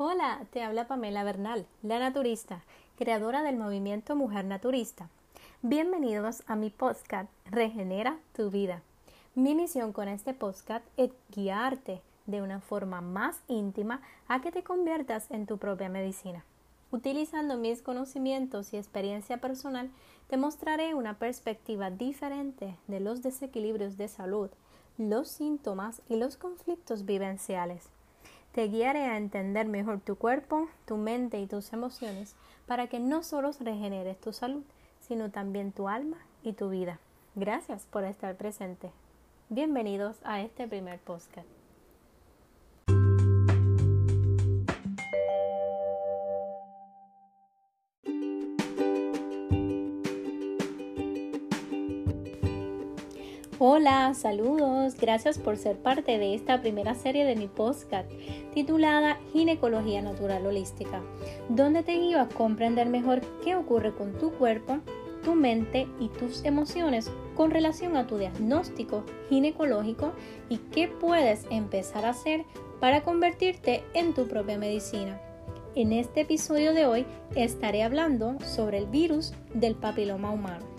Hola, te habla Pamela Bernal, la naturista, creadora del movimiento Mujer Naturista. Bienvenidos a mi podcast Regenera tu vida. Mi misión con este podcast es guiarte de una forma más íntima a que te conviertas en tu propia medicina. Utilizando mis conocimientos y experiencia personal, te mostraré una perspectiva diferente de los desequilibrios de salud, los síntomas y los conflictos vivenciales te guiaré a entender mejor tu cuerpo, tu mente y tus emociones para que no solo regeneres tu salud, sino también tu alma y tu vida. Gracias por estar presente. Bienvenidos a este primer podcast. Hola, saludos, gracias por ser parte de esta primera serie de mi podcast titulada Ginecología Natural Holística, donde te guío a comprender mejor qué ocurre con tu cuerpo, tu mente y tus emociones con relación a tu diagnóstico ginecológico y qué puedes empezar a hacer para convertirte en tu propia medicina. En este episodio de hoy estaré hablando sobre el virus del papiloma humano.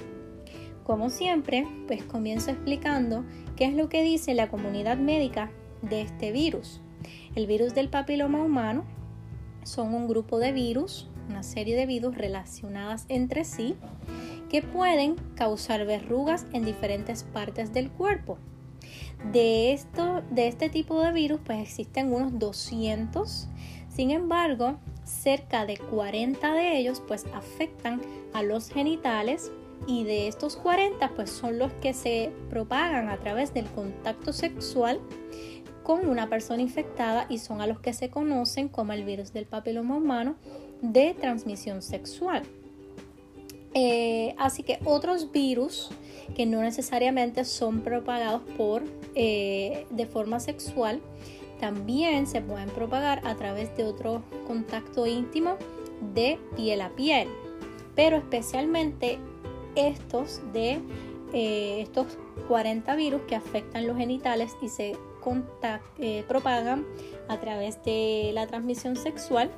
Como siempre, pues comienzo explicando qué es lo que dice la comunidad médica de este virus. El virus del papiloma humano son un grupo de virus, una serie de virus relacionadas entre sí, que pueden causar verrugas en diferentes partes del cuerpo. De, esto, de este tipo de virus, pues existen unos 200. Sin embargo, cerca de 40 de ellos, pues afectan a los genitales, y de estos 40 pues son los que se propagan a través del contacto sexual con una persona infectada y son a los que se conocen como el virus del papiloma humano de transmisión sexual. Eh, así que otros virus que no necesariamente son propagados por eh, de forma sexual también se pueden propagar a través de otro contacto íntimo de piel a piel pero especialmente estos de eh, estos 40 virus que afectan los genitales y se eh, propagan a través de la transmisión sexual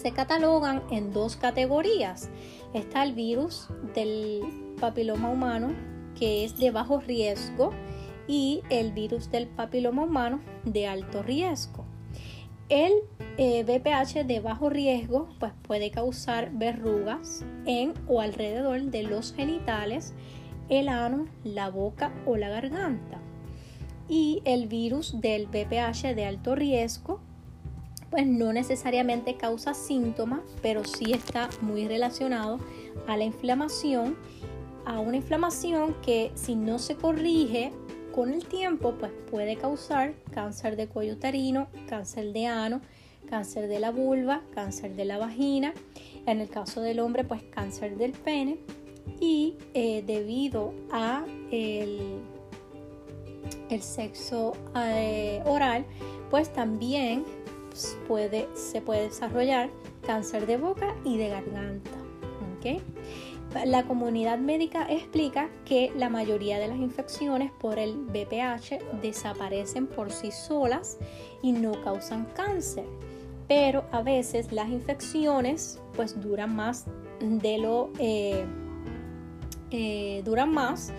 se catalogan en dos categorías. Está el virus del papiloma humano que es de bajo riesgo y el virus del papiloma humano de alto riesgo. El BPH eh, de bajo riesgo pues puede causar verrugas en o alrededor de los genitales, el ano, la boca o la garganta. Y el virus del BPH de alto riesgo pues no necesariamente causa síntomas, pero sí está muy relacionado a la inflamación, a una inflamación que si no se corrige con el tiempo pues puede causar cáncer de cuello uterino, cáncer de ano, cáncer de la vulva, cáncer de la vagina, en el caso del hombre pues cáncer del pene y eh, debido a el, sexo eh, oral pues también puede, se puede desarrollar cáncer de boca y de garganta. La comunidad médica explica que la mayoría de las infecciones por el BPH desaparecen por sí solas y no causan cáncer, pero a veces las infecciones pues duran más de lo eh, eh, duran más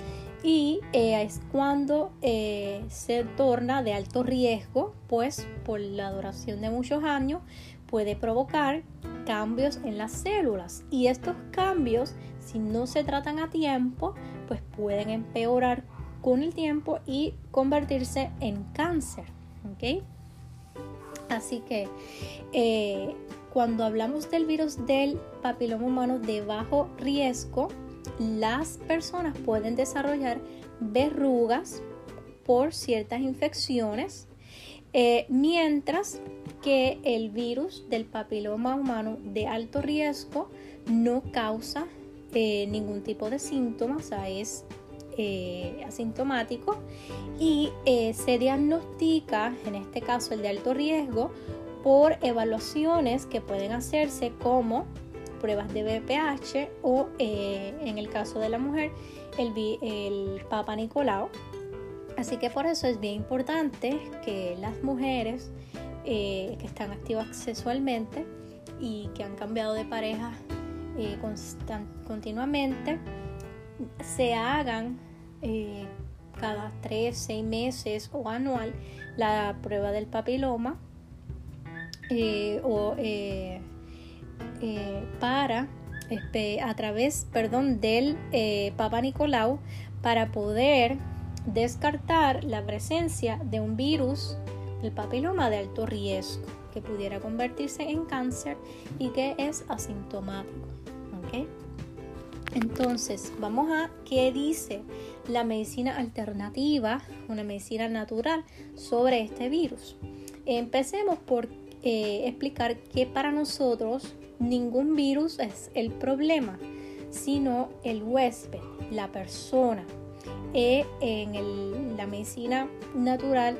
y eh, es cuando se torna de alto riesgo pues por la duración de muchos años puede provocar cambios en las células. Y estos cambios si no se tratan a tiempo pues pueden empeorar con el tiempo y convertirse en cáncer así que eh, cuando hablamos del virus del papiloma humano de bajo riesgo las personas pueden desarrollar verrugas por ciertas infecciones eh, mientras que el virus del papiloma humano de alto riesgo no causa eh, ningún tipo de síntomas, o sea, es eh, asintomático y se diagnostica, en este caso el de alto riesgo, por evaluaciones que pueden hacerse como pruebas de BPH o en el caso de la mujer el, el Papa Nicolau. Así que por eso es bien importante que las mujeres eh, que están activas sexualmente y que han cambiado de pareja eh, continuamente se hagan eh, cada 3, 6 meses o anual la prueba del papiloma o para a través perdón del Papa Nicolau para poder descartar la presencia de un virus, el papiloma de alto riesgo, que pudiera convertirse en cáncer y que es asintomático. Entonces, vamos a qué dice la medicina alternativa, una medicina natural sobre este virus. Empecemos por eh, explicar que para nosotros ningún virus es el problema, sino el huésped, la persona, e en la medicina natural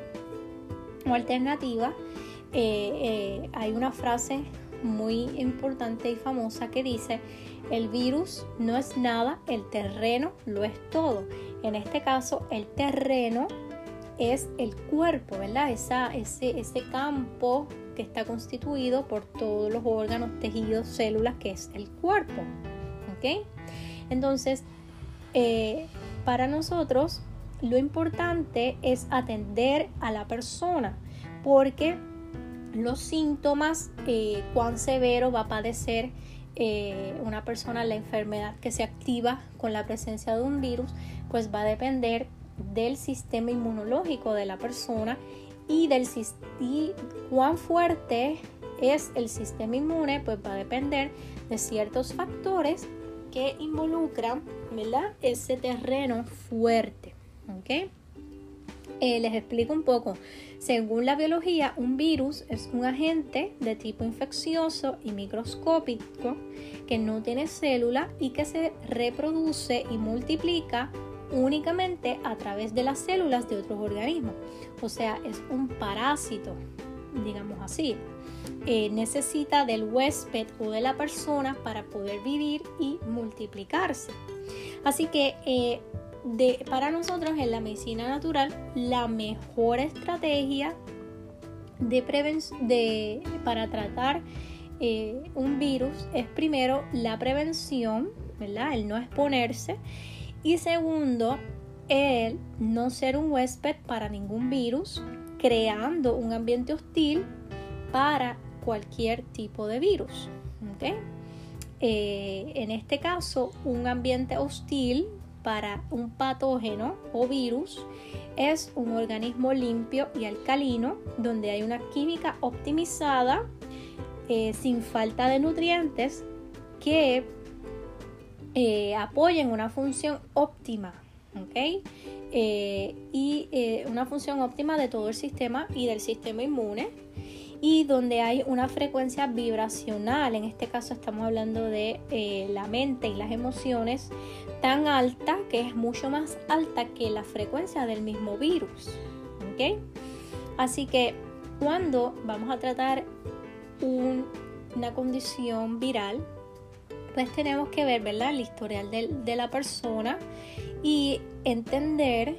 o alternativa eh, eh, hay una frase muy importante y famosa que dice el virus no es nada, el terreno lo es todo. En este caso, el terreno es el cuerpo, ¿verdad? Esa, ese, ese campo que está constituido por todos los órganos, tejidos, células, que es el cuerpo. ¿Ok? Entonces, eh, para nosotros lo importante es atender a la persona porque los síntomas, eh, cuán severo va a padecer eh, una persona la enfermedad que se activa con la presencia de un virus, pues va a depender del sistema inmunológico de la persona y del y cuán fuerte es el sistema inmune, pues va a depender de ciertos factores que involucran ¿verdad? ese terreno fuerte. ¿okay? Eh, les explico un poco. Según la biología, un virus es un agente de tipo infeccioso y microscópico que no tiene célula y que se reproduce y multiplica únicamente a través de las células de otros organismos. O sea, es un parásito, digamos así. Eh, necesita del huésped o de la persona para poder vivir y multiplicarse. Así que eh, para nosotros en la medicina natural la mejor estrategia de, para tratar eh, un virus es primero la prevención, ¿verdad? El no exponerse y segundo, el no ser un huésped para ningún virus, creando un ambiente hostil para cualquier tipo de virus. Eh, en este caso, un ambiente hostil para un patógeno o virus es un organismo limpio y alcalino donde hay una química optimizada eh, sin falta de nutrientes que eh, apoyen una función óptima y una función óptima de todo el sistema y del sistema inmune y donde hay una frecuencia vibracional, en este caso estamos hablando de eh, la mente y las emociones, tan alta que es mucho más alta que la frecuencia del mismo virus. Así que cuando vamos a tratar una condición viral, pues tenemos que ver ¿verdad? el historial de, la persona y entender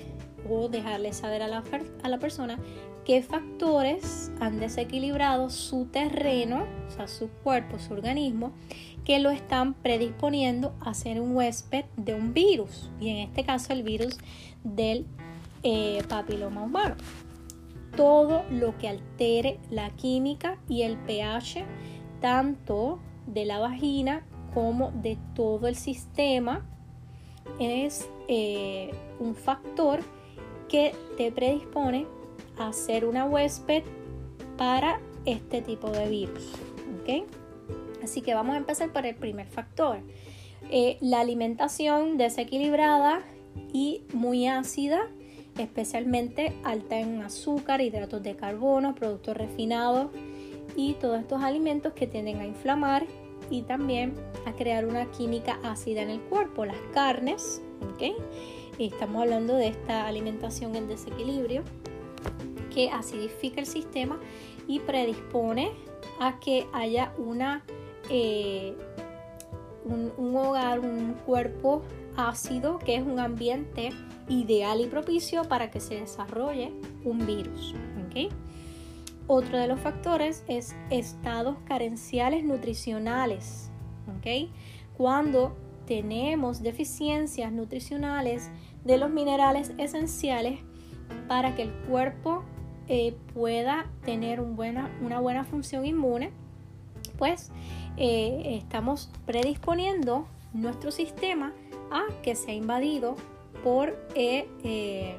o dejarle saber a la, a la persona qué factores han desequilibrado su terreno, o sea, su cuerpo, su organismo, que lo están predisponiendo a ser un huésped de un virus, y en este caso el virus del eh, papiloma humano. Todo lo que altere la química y el pH, tanto de la vagina como de todo el sistema, es eh, un factor que te predispone a ser una huésped para este tipo de virus. Así que vamos a empezar por el primer factor. Eh, la alimentación desequilibrada y muy ácida, especialmente alta en azúcar, hidratos de carbono, productos refinados y todos estos alimentos que tienden a inflamar y también a crear una química ácida en el cuerpo. Las carnes, estamos hablando de esta alimentación en desequilibrio que acidifica el sistema y predispone a que haya una, eh, un, hogar, un cuerpo ácido, que es un ambiente ideal y propicio para que se desarrolle un virus. Otro de los factores es estados carenciales nutricionales. Cuando tenemos deficiencias nutricionales de los minerales esenciales para que el cuerpo eh, pueda tener una buena función inmune, pues eh, estamos predisponiendo nuestro sistema a que sea invadido por eh,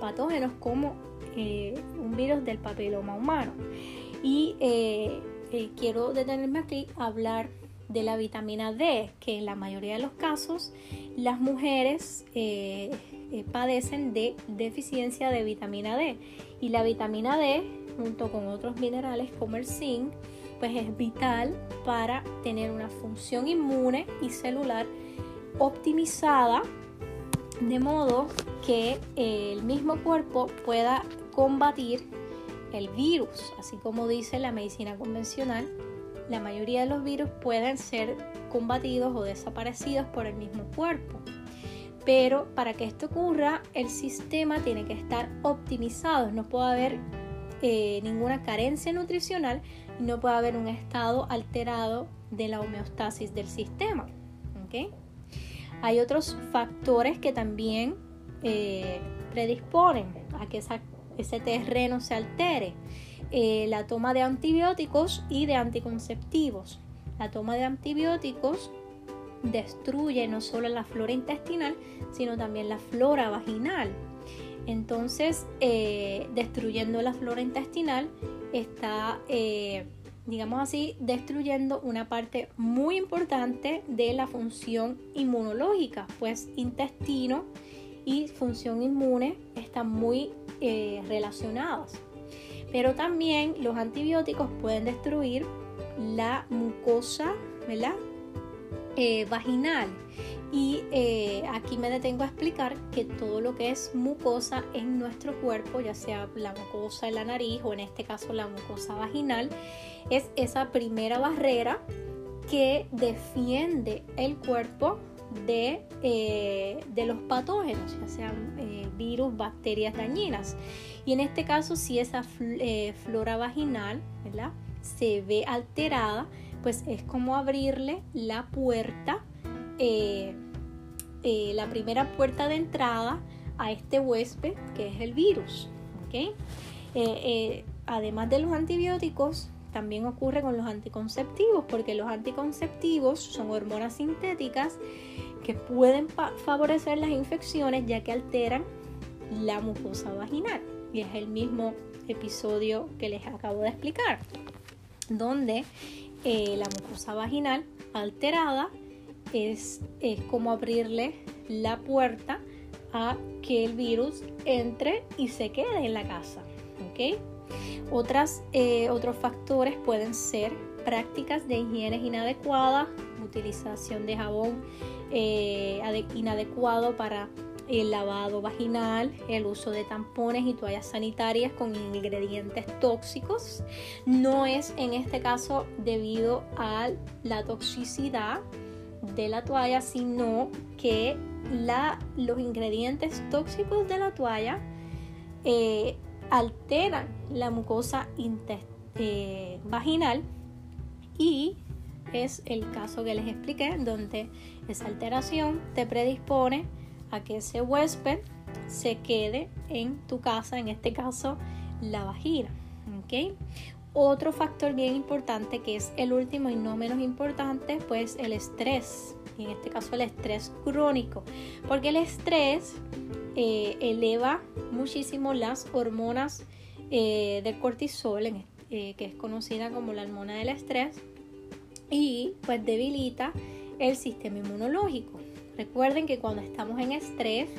patógenos como un virus del papiloma humano. Y quiero detenerme aquí a hablar de la vitamina D, que en la mayoría de los casos las mujeres padecen de deficiencia de vitamina D. Y la vitamina D, junto con otros minerales como el zinc, pues es vital para tener una función inmune y celular optimizada de modo que el mismo cuerpo pueda combatir el virus, así como dice la medicina convencional, la mayoría de los virus pueden ser combatidos o desaparecidos por el mismo cuerpo. Pero para que esto ocurra, el sistema tiene que estar optimizado. No puede haber eh, ninguna carencia nutricional y no puede haber un estado alterado de la homeostasis del sistema. Hay otros factores que también eh, predisponen a que ese terreno se altere. Eh, la toma de antibióticos y de anticonceptivos. La toma de antibióticos destruye no solo la flora intestinal, sino también la flora vaginal. Entonces, eh, destruyendo la flora intestinal, está, eh, digamos así, destruyendo una parte muy importante de la función inmunológica, pues intestino y función inmune están muy eh, relacionadas. Pero también los antibióticos pueden destruir la mucosa, ¿verdad? Vaginal. Y eh, aquí me detengo a explicar que todo lo que es mucosa en nuestro cuerpo, ya sea la mucosa de la nariz o en este caso la mucosa vaginal, es esa primera barrera que defiende el cuerpo de, eh, de los patógenos, ya sean virus, bacterias dañinas. Y en este caso, si esa flora vaginal se ve alterada, pues es como abrirle la puerta, eh, eh, la primera puerta de entrada a este huésped que es el virus. Eh, además de los antibióticos, también ocurre con los anticonceptivos, porque los anticonceptivos son hormonas sintéticas que pueden favorecer las infecciones ya que alteran la mucosa vaginal. Y es el mismo episodio que les acabo de explicar, donde la mucosa vaginal alterada es, es como abrirle la puerta a que el virus entre y se quede en la casa. Otras, eh, otros factores pueden ser prácticas de higiene inadecuadas, utilización de jabón eh, inadecuado para el lavado vaginal, el uso de tampones y toallas sanitarias con ingredientes tóxicos. No es en este caso debido a la toxicidad de la toalla, sino que la, los ingredientes tóxicos de la toalla eh, alteran la mucosa eh, vaginal y es el caso que les expliqué, donde esa alteración te predispone a que ese huésped se quede en tu casa, en este caso la vagina. Otro factor bien importante que es el último y no menos importante, pues el estrés. En este caso el estrés crónico, porque el estrés eh, eleva muchísimo las hormonas eh, del cortisol, eh, que es conocida como la hormona del estrés, y pues debilita el sistema inmunológico. Recuerden que cuando estamos en estrés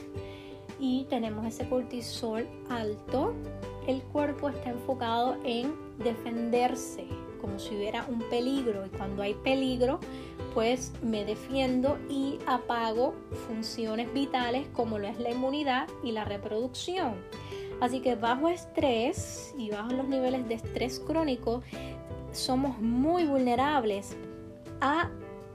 y tenemos ese cortisol alto, el cuerpo está enfocado en defenderse, como si hubiera un peligro. Y cuando hay peligro, pues me defiendo y apago funciones vitales como lo es la inmunidad y la reproducción. Así que bajo estrés y bajo los niveles de estrés crónico, somos muy vulnerables a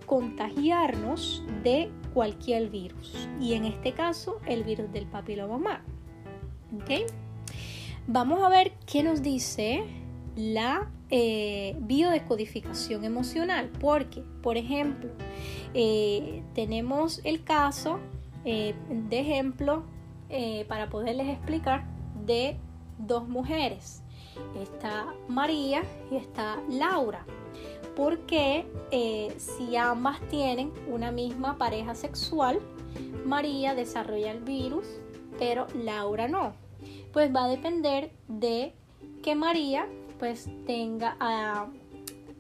contagiarnos de cualquier virus y en este caso el virus del papiloma humano. Vamos a ver qué nos dice la eh, biodescodificación emocional. Porque, por ejemplo, eh, tenemos el caso de ejemplo para poderles explicar de dos mujeres. Está María y está Laura. Porque si ambas tienen una misma pareja sexual, María desarrolla el virus, pero Laura no. Pues va a depender de que María pues tenga, ah,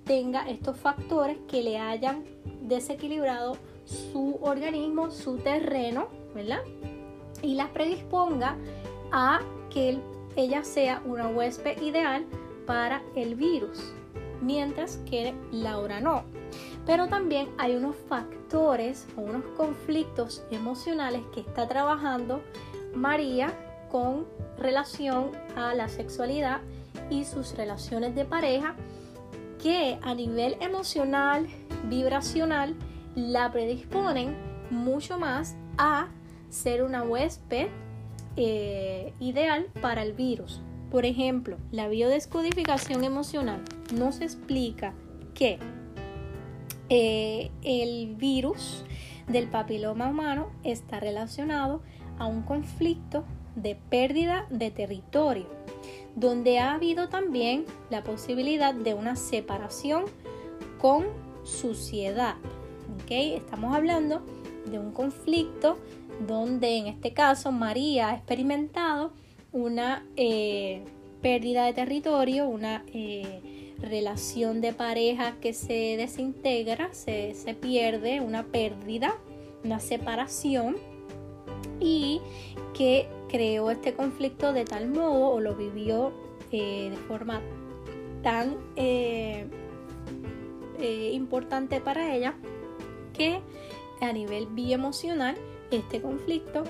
tenga estos factores que le hayan desequilibrado su organismo, su terreno, ¿verdad? Y la predisponga a que ella sea una huésped ideal para el virus, mientras que Laura no. Pero también hay unos factores o unos conflictos emocionales que está trabajando María con relación a la sexualidad y sus relaciones de pareja que a nivel emocional, vibracional, la predisponen mucho más a ser una huésped eh, ideal para el virus. Por ejemplo, la biodescodificación emocional nos explica que eh, el virus del papiloma humano está relacionado a un conflicto de pérdida de territorio, donde ha habido también la posibilidad de una separación con suciedad. ¿okay? Estamos hablando de un conflicto donde en este caso María ha experimentado una eh, pérdida de territorio, una eh, relación de pareja que se desintegra, se, pierde, una pérdida, una separación y que creó este conflicto de tal modo o lo vivió eh, de forma tan eh, eh, importante para ella que a nivel bioemocional este conflicto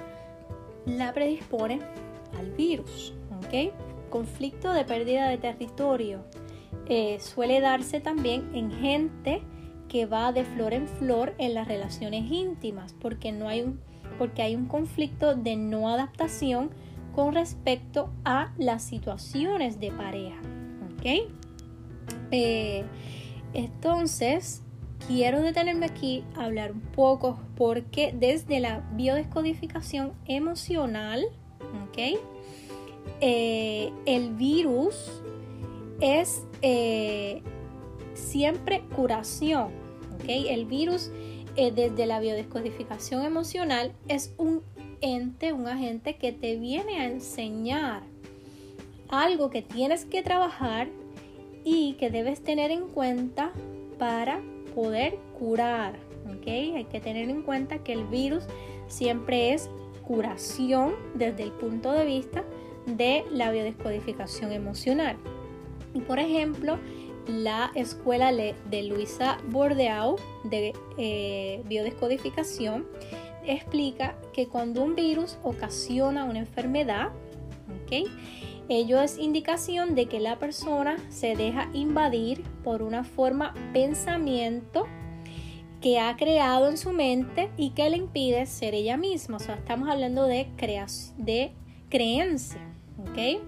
la predispone al virus. ¿ok? Conflicto de pérdida de territorio, suele darse también en gente que va de flor en flor en las relaciones íntimas, porque, no hay, un, porque hay un conflicto de no adaptación con respecto a las situaciones de pareja. ¿Ok? Eh, entonces, quiero detenerme aquí hablar un poco porque desde la biodescodificación emocional, ¿ok? Eh, el virus es eh, siempre curación. ¿okay? El virus eh, desde la biodescodificación emocional es un ente, un agente que te viene a enseñar algo que tienes que trabajar y que debes tener en cuenta para poder curar. ¿okay? Hay que tener en cuenta que el virus siempre es curación desde el punto de vista de la biodescodificación emocional. Por ejemplo, la escuela de Luisa Bordeaux de eh, biodescodificación explica que cuando un virus ocasiona una enfermedad, ello es indicación de que la persona se deja invadir por una forma pensamiento que ha creado en su mente y que le impide ser ella misma. O sea, estamos hablando de, de creencia. ¿ok?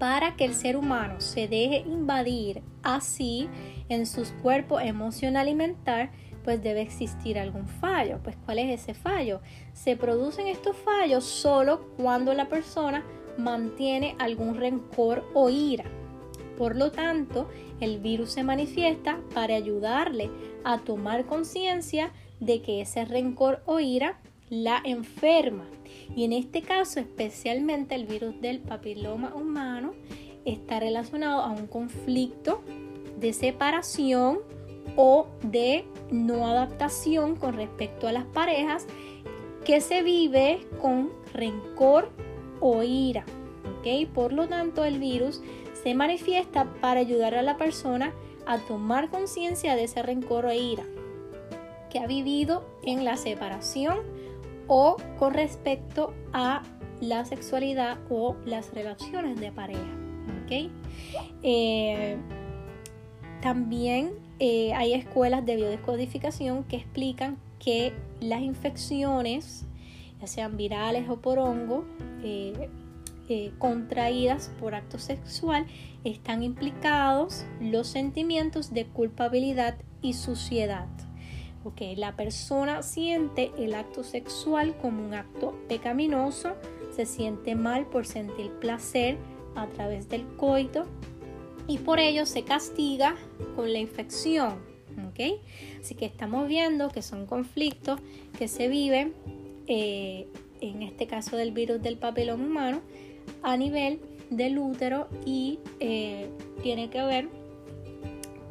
Para que el ser humano se deje invadir así en sus cuerpos emocional y mental, pues debe existir algún fallo. Pues ¿cuál es ese fallo? Se producen estos fallos solo cuando la persona mantiene algún rencor o ira. Por lo tanto, el virus se manifiesta para ayudarle a tomar conciencia de que ese rencor o ira la enferma. Y en este caso, especialmente el virus del papiloma humano, está relacionado a un conflicto de separación o de no adaptación con respecto a las parejas que se vive con rencor o ira. ¿okay? Por lo tanto, el virus se manifiesta para ayudar a la persona a tomar conciencia de ese rencor o ira que ha vivido en la separación o con respecto a la sexualidad o las relaciones de pareja. Eh, también eh, hay escuelas de biodescodificación que explican que las infecciones, ya sean virales o por hongo, eh, contraídas por acto sexual están implicados los sentimientos de culpabilidad y suciedad. Okay, la persona siente el acto sexual como un acto pecaminoso, se siente mal por sentir placer a través del coito y por ello se castiga con la infección. ¿okay? Así que estamos viendo que son conflictos que se viven, eh, en este caso del virus del papiloma humano, a nivel del útero y eh, tiene que ver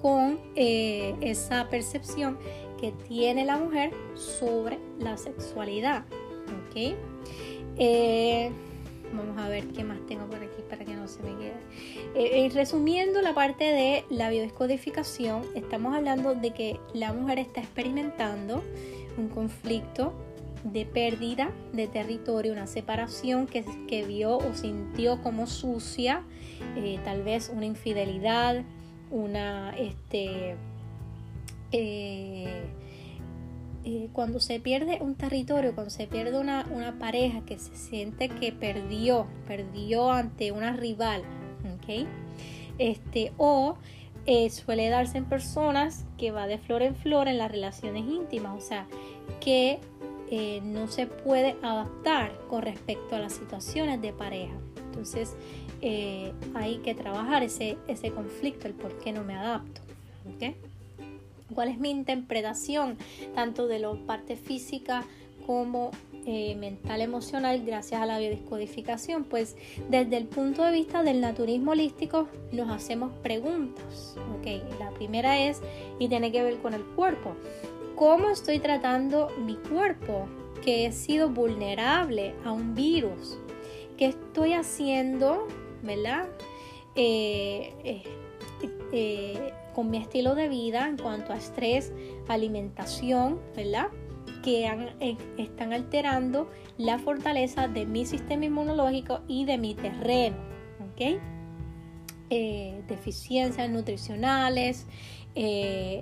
con eh, esa percepción que tiene la mujer sobre la sexualidad. ¿okay? Vamos a ver qué más tengo por aquí para que no se me quede. resumiendo la parte de la biodescodificación, estamos hablando de que la mujer está experimentando un conflicto de pérdida de territorio, una separación que, que vio o sintió como sucia, eh, tal vez una infidelidad, una, este, eh, eh, cuando se pierde un territorio, cuando se pierde una, pareja que se siente que perdió, perdió ante una rival, ¿ok? Este, o suele darse en personas que va de flor en flor en las relaciones íntimas, o sea, que eh, no se puede adaptar con respecto a las situaciones de pareja. Entonces eh, hay que trabajar ese, ese conflicto, el por qué no me adapto. ¿Cuál es mi interpretación tanto de la parte física como eh, mental emocional gracias a la biodescodificación? Pues desde el punto de vista del naturismo holístico nos hacemos preguntas. ¿okay? La primera es y tiene que ver con el cuerpo cómo estoy tratando mi cuerpo, que he sido vulnerable a un virus, qué estoy haciendo, ¿verdad? Eh, eh, eh, con mi estilo de vida en cuanto a estrés, alimentación, ¿verdad? Que están alterando la fortaleza de mi sistema inmunológico y de mi terreno, ¿ok? deficiencias nutricionales,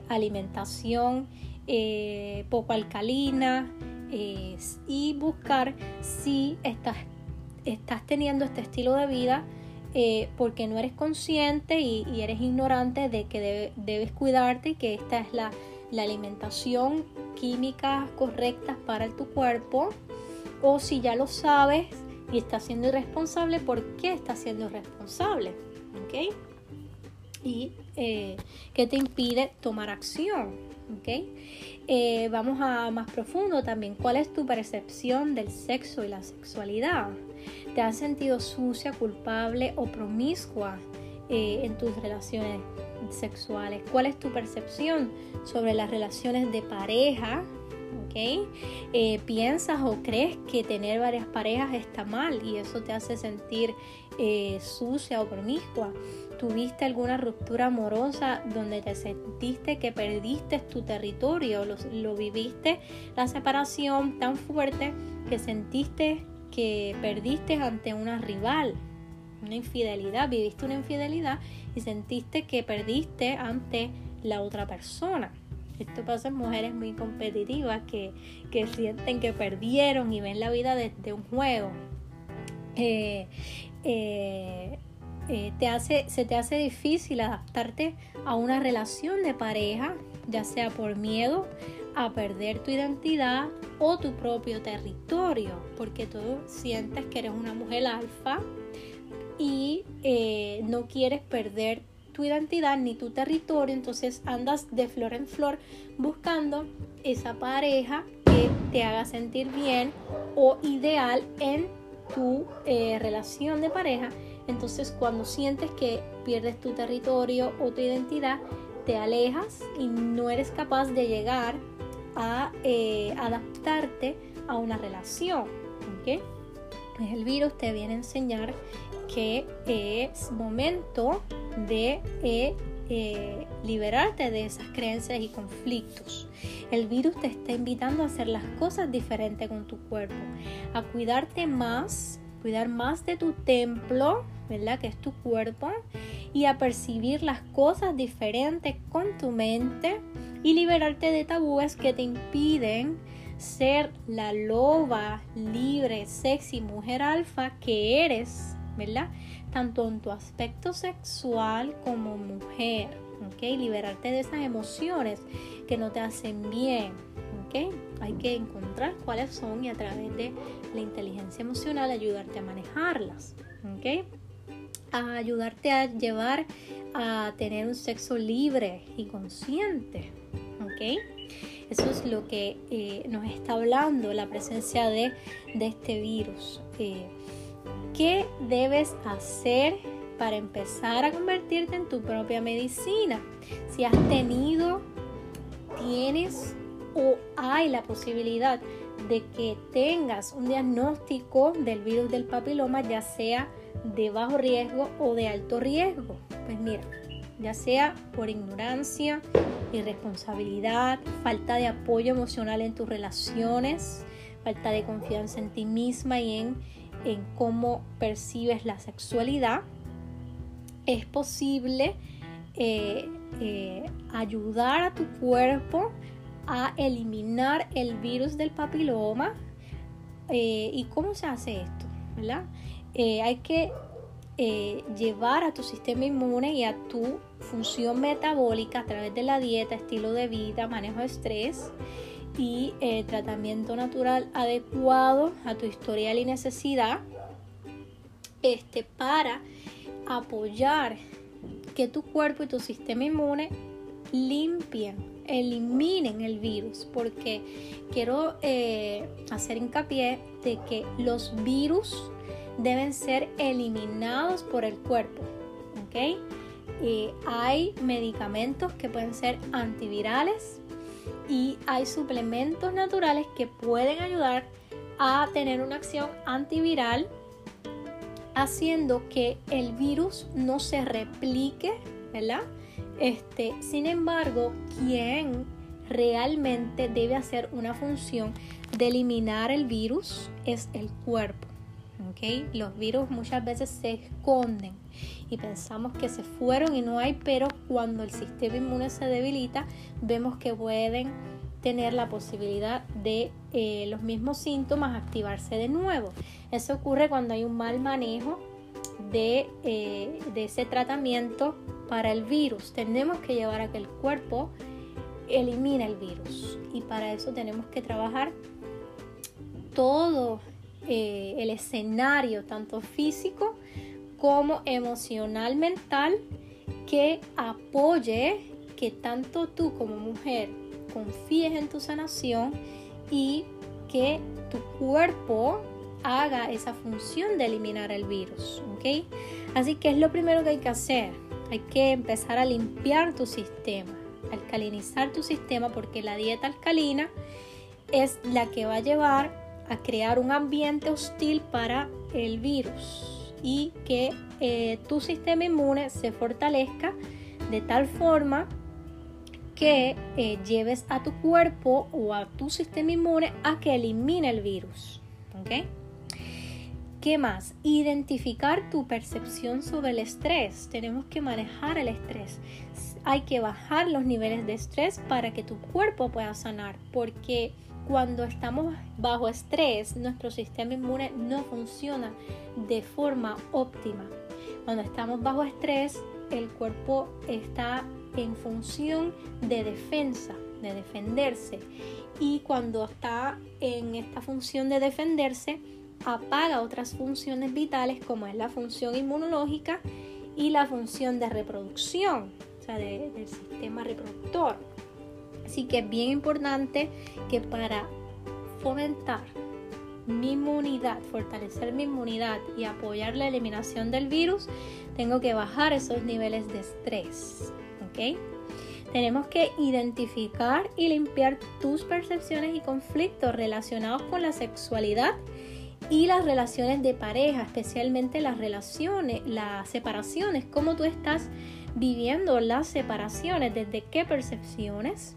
alimentación eh, poco alcalina y buscar si estás teniendo este estilo de vida eh, porque no eres consciente y, eres ignorante de que debes cuidarte que esta es la, alimentación química correcta para tu cuerpo o si ya lo sabes y estás siendo irresponsable, ¿por qué estás siendo irresponsable? ¿Ok? Y eh, qué te impide tomar acción. Eh, vamos a más profundo también. ¿Cuál es tu percepción del sexo y la sexualidad? ¿Te has sentido sucia, culpable o promiscua eh, en tus relaciones sexuales? ¿Cuál es tu percepción sobre las relaciones de pareja? Eh, ¿Piensas o crees que tener varias parejas está mal y eso te hace sentir sucia o promiscua? ¿Tuviste alguna ruptura amorosa donde te sentiste que perdiste tu territorio? Lo, viviste la separación tan fuerte que sentiste que perdiste ante una rival, una infidelidad, viviste una infidelidad y sentiste que perdiste ante la otra persona. Esto pasa en mujeres muy competitivas que, sienten que perdieron y ven la vida desde un juego. Eh, eh, eh, te hace, se te hace difícil adaptarte a una relación de pareja, ya sea por miedo a perder tu identidad o tu propio territorio, porque tú sientes que eres una mujer alfa y eh, no quieres perder tu identidad ni tu territorio, entonces andas de flor en flor buscando esa pareja que te haga sentir bien o ideal en tu eh, relación de pareja. Entonces cuando sientes que pierdes tu territorio o tu identidad, te alejas y no eres capaz de llegar a eh, adaptarte a una relación. el virus te viene a enseñar que es momento de eh, eh, liberarte de esas creencias y conflictos. El virus te está invitando a hacer las cosas diferentes con tu cuerpo, a cuidarte más, cuidar más de tu templo, ¿verdad? Que es tu cuerpo, y a percibir las cosas diferentes con tu mente y liberarte de tabúes que te impiden ser la loba libre, sexy, mujer alfa que eres ¿verdad? Tanto en tu aspecto sexual como mujer, ¿ok? Liberarte de esas emociones que no te hacen bien, ¿ok? Hay que encontrar cuáles son y a través de la inteligencia emocional ayudarte a manejarlas, ¿ok? A ayudarte a llevar a tener un sexo libre y consciente, Eso es lo que eh, nos está hablando la presencia de, este virus. Eh, ¿Qué debes hacer para empezar a convertirte en tu propia medicina? Si has tenido, tienes o hay la posibilidad de que tengas un diagnóstico del virus del papiloma, ya sea de bajo riesgo o de alto riesgo. Pues mira, ya sea por ignorancia, irresponsabilidad, falta de apoyo emocional en tus relaciones, falta de confianza en ti misma y en, en cómo percibes la sexualidad, es posible eh, eh, ayudar a tu cuerpo a eliminar el virus del papiloma. Eh, ¿Y cómo se hace esto? ¿verdad? hay que llevar a tu sistema inmune y a tu función metabólica a través de la dieta, estilo de vida, manejo de estrés y eh, tratamiento natural adecuado a tu historial y necesidad este, para apoyar que tu cuerpo y tu sistema inmune limpien, eliminen el virus, porque quiero eh, hacer hincapié de que los virus deben ser eliminados por el cuerpo. Eh, hay medicamentos que pueden ser antivirales y hay suplementos naturales que pueden ayudar a tener una acción antiviral haciendo que el virus no se replique, ¿verdad? Este, sin embargo, quien realmente debe hacer una función de eliminar el virus es el cuerpo. Los virus muchas veces se esconden y pensamos que se fueron y no hay, pero cuando el sistema inmune se debilita, vemos que pueden tener la posibilidad de eh, los mismos síntomas activarse de nuevo. Eso ocurre cuando hay un mal manejo de, eh, de ese tratamiento para el virus. Tenemos que llevar a que el cuerpo elimine el virus y para eso tenemos que trabajar todo eh, el escenario, tanto físico como emocional, mental, que apoye que tanto tú como mujer confíes en tu sanación y que tu cuerpo haga esa función de eliminar el virus. Así que es lo primero que hay que hacer. Hay que empezar a limpiar tu sistema, alcalinizar tu sistema porque la dieta alcalina es la que va a llevar a crear un ambiente hostil para el virus y que eh, tu sistema inmune se fortalezca de tal forma que eh, lleves a tu cuerpo o a tu sistema inmune a que elimine el virus. ¿Ok? ¿Qué más? Identificar tu percepción sobre el estrés. Tenemos que manejar el estrés. Hay que bajar los niveles de estrés para que tu cuerpo pueda sanar, porque cuando estamos bajo estrés, nuestro sistema inmune no funciona de forma óptima. Cuando estamos bajo estrés, el cuerpo está en función de defensa, de defenderse. Y cuando está en esta función de defenderse, apaga otras funciones vitales como es la función inmunológica y la función de reproducción, o sea, del sistema reproductor. Así que es bien importante que para fomentar mi inmunidad, fortalecer mi inmunidad y apoyar la eliminación del virus, tengo que bajar esos niveles de estrés. ¿Ok? Tenemos que identificar y limpiar tus percepciones y conflictos relacionados con la sexualidad y las relaciones de pareja, especialmente las relaciones, las separaciones, cómo tú estás viviendo las separaciones, desde qué percepciones,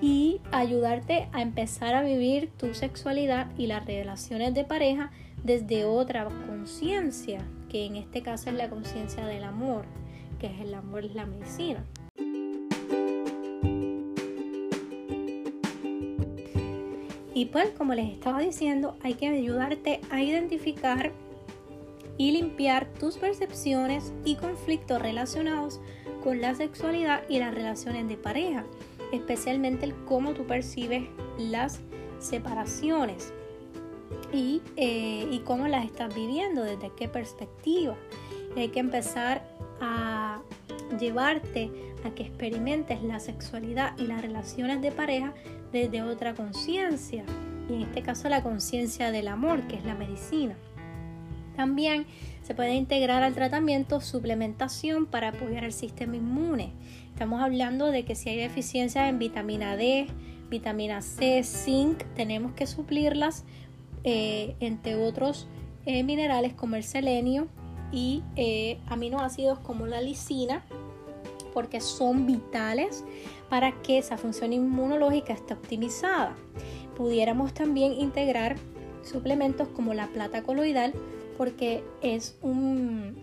y ayudarte a empezar a vivir tu sexualidad y las relaciones de pareja desde otra conciencia, que en este caso es la conciencia del amor, que es el amor es la medicina. Y pues como les estaba diciendo, hay que ayudarte a identificar y limpiar tus percepciones y conflictos relacionados con la sexualidad y las relaciones de pareja, especialmente el cómo tú percibes las separaciones y, eh, y cómo las estás viviendo, desde qué perspectiva. hay que empezar a llevarte a que experimentes la sexualidad y las relaciones de pareja desde otra conciencia, y en este caso la conciencia del amor, que es la medicina. También se puede integrar al tratamiento suplementación para apoyar el sistema inmune. Estamos hablando de que si hay deficiencia en vitamina D, vitamina C, zinc, tenemos que suplirlas eh, entre otros eh, minerales como el selenio y eh, aminoácidos como la lisina porque son vitales para que esa función inmunológica esté optimizada. Pudiéramos también integrar suplementos como la plata coloidal porque es un,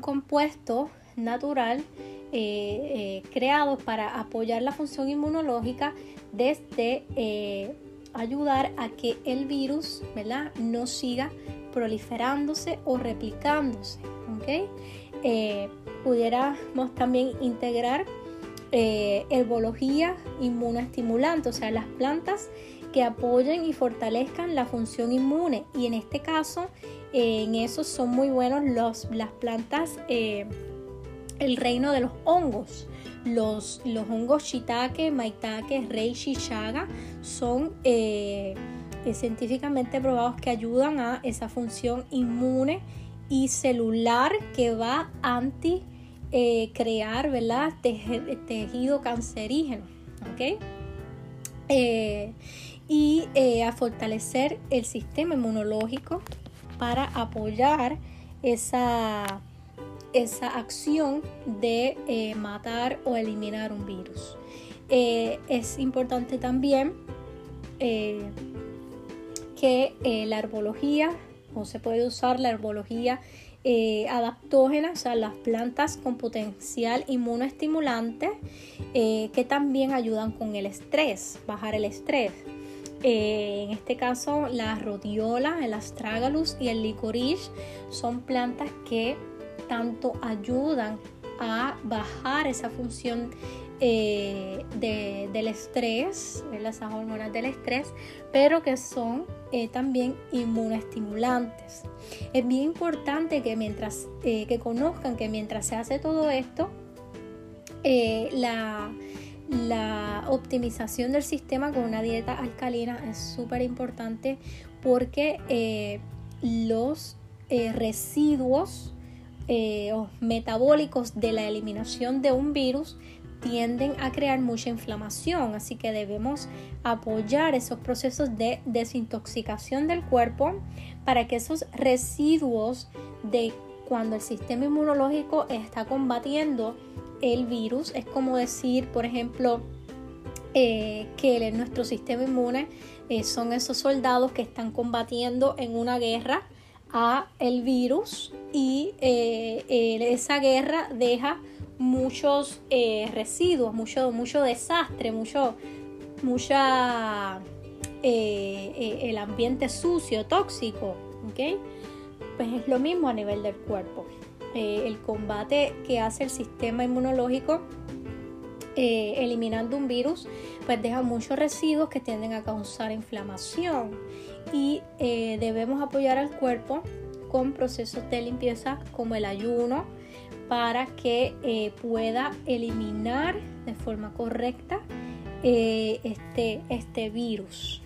compuesto natural eh, eh, creado para apoyar la función inmunológica desde eh, ayudar a que el virus ¿verdad? no siga proliferándose o replicándose. pudiéramos también integrar herbología inmunoestimulante, o sea, las plantas que apoyen y fortalezcan la función inmune. Y en este caso, eh, en eso son muy buenos los, las plantas, eh, el reino de los hongos. Los, los hongos shiitake, maitake, reishi, chaga son eh, científicamente probados que ayudan a esa función inmune y celular que va anti crear ¿verdad? tejido cancerígeno. ¿okay? y a fortalecer el sistema inmunológico para apoyar esa, esa acción de eh, matar o eliminar un virus. Eh, es importante también eh, que la herbología, o se puede usar la herbología adaptógena, o sea, las plantas con potencial inmunoestimulante que también ayudan con el estrés, bajar el estrés. Eh, en este caso, la rodiola, el astragalus y el licorice son plantas que tanto ayudan a bajar esa función eh, del estrés, las hormonas del estrés, pero que son eh, también inmunoestimulantes. Es bien importante que mientras que conozcan que mientras se hace todo esto, la la optimización del sistema con una dieta alcalina es súper importante porque eh, los eh, residuos eh, metabólicos de la eliminación de un virus tienden a crear mucha inflamación, así que debemos apoyar esos procesos de desintoxicación del cuerpo para que esos residuos de cuando el sistema inmunológico está combatiendo el virus. Es como decir, por ejemplo, eh, que nuestro sistema inmune eh, son esos soldados que están combatiendo en una guerra a el virus y eh, esa guerra deja muchos residuos, mucho, mucho desastre, mucho, mucha el ambiente sucio, tóxico, Pues es lo mismo a nivel del cuerpo. Eh, el combate que hace el sistema inmunológico eh, eliminando un virus, pues deja muchos residuos que tienden a causar inflamación y eh, debemos apoyar al cuerpo con procesos de limpieza como el ayuno para que pueda eliminar de forma correcta este, este virus.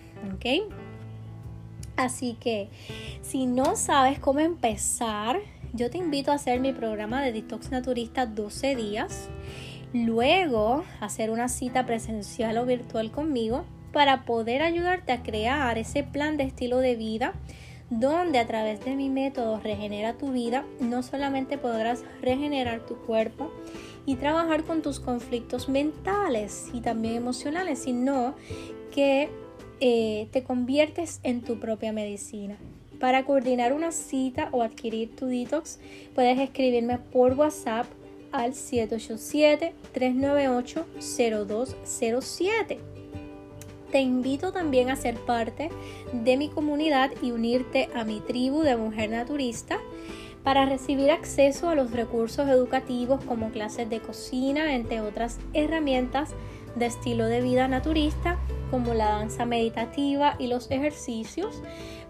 Así que si no sabes cómo empezar, yo te invito a hacer mi programa de Detox Naturista 12 días. Luego, hacer una cita presencial o virtual conmigo para poder ayudarte a crear ese plan de estilo de vida donde a través de mi método Regenera tu vida no solamente podrás regenerar tu cuerpo y trabajar con tus conflictos mentales y también emocionales, sino que eh, te conviertes en tu propia medicina. Para coordinar una cita o adquirir tu detox, puedes escribirme por WhatsApp al 787-398-0207. Te invito también a ser parte de mi comunidad y unirte a mi tribu de mujer naturista para recibir acceso a los recursos educativos como clases de cocina, entre otras herramientas de estilo de vida naturista como la danza meditativa y los ejercicios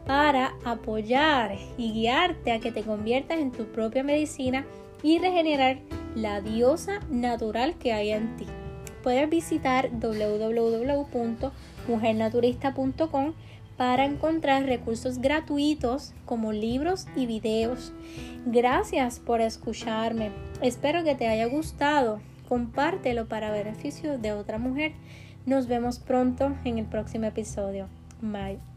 para apoyar y guiarte a que te conviertas en tu propia medicina y regenerar la diosa natural que hay en ti. Puedes visitar www.mujernaturista.com para encontrar recursos gratuitos como libros y videos. Gracias por escucharme. Espero que te haya gustado. Compártelo para beneficio de otra mujer. Nos vemos pronto en el próximo episodio. Bye.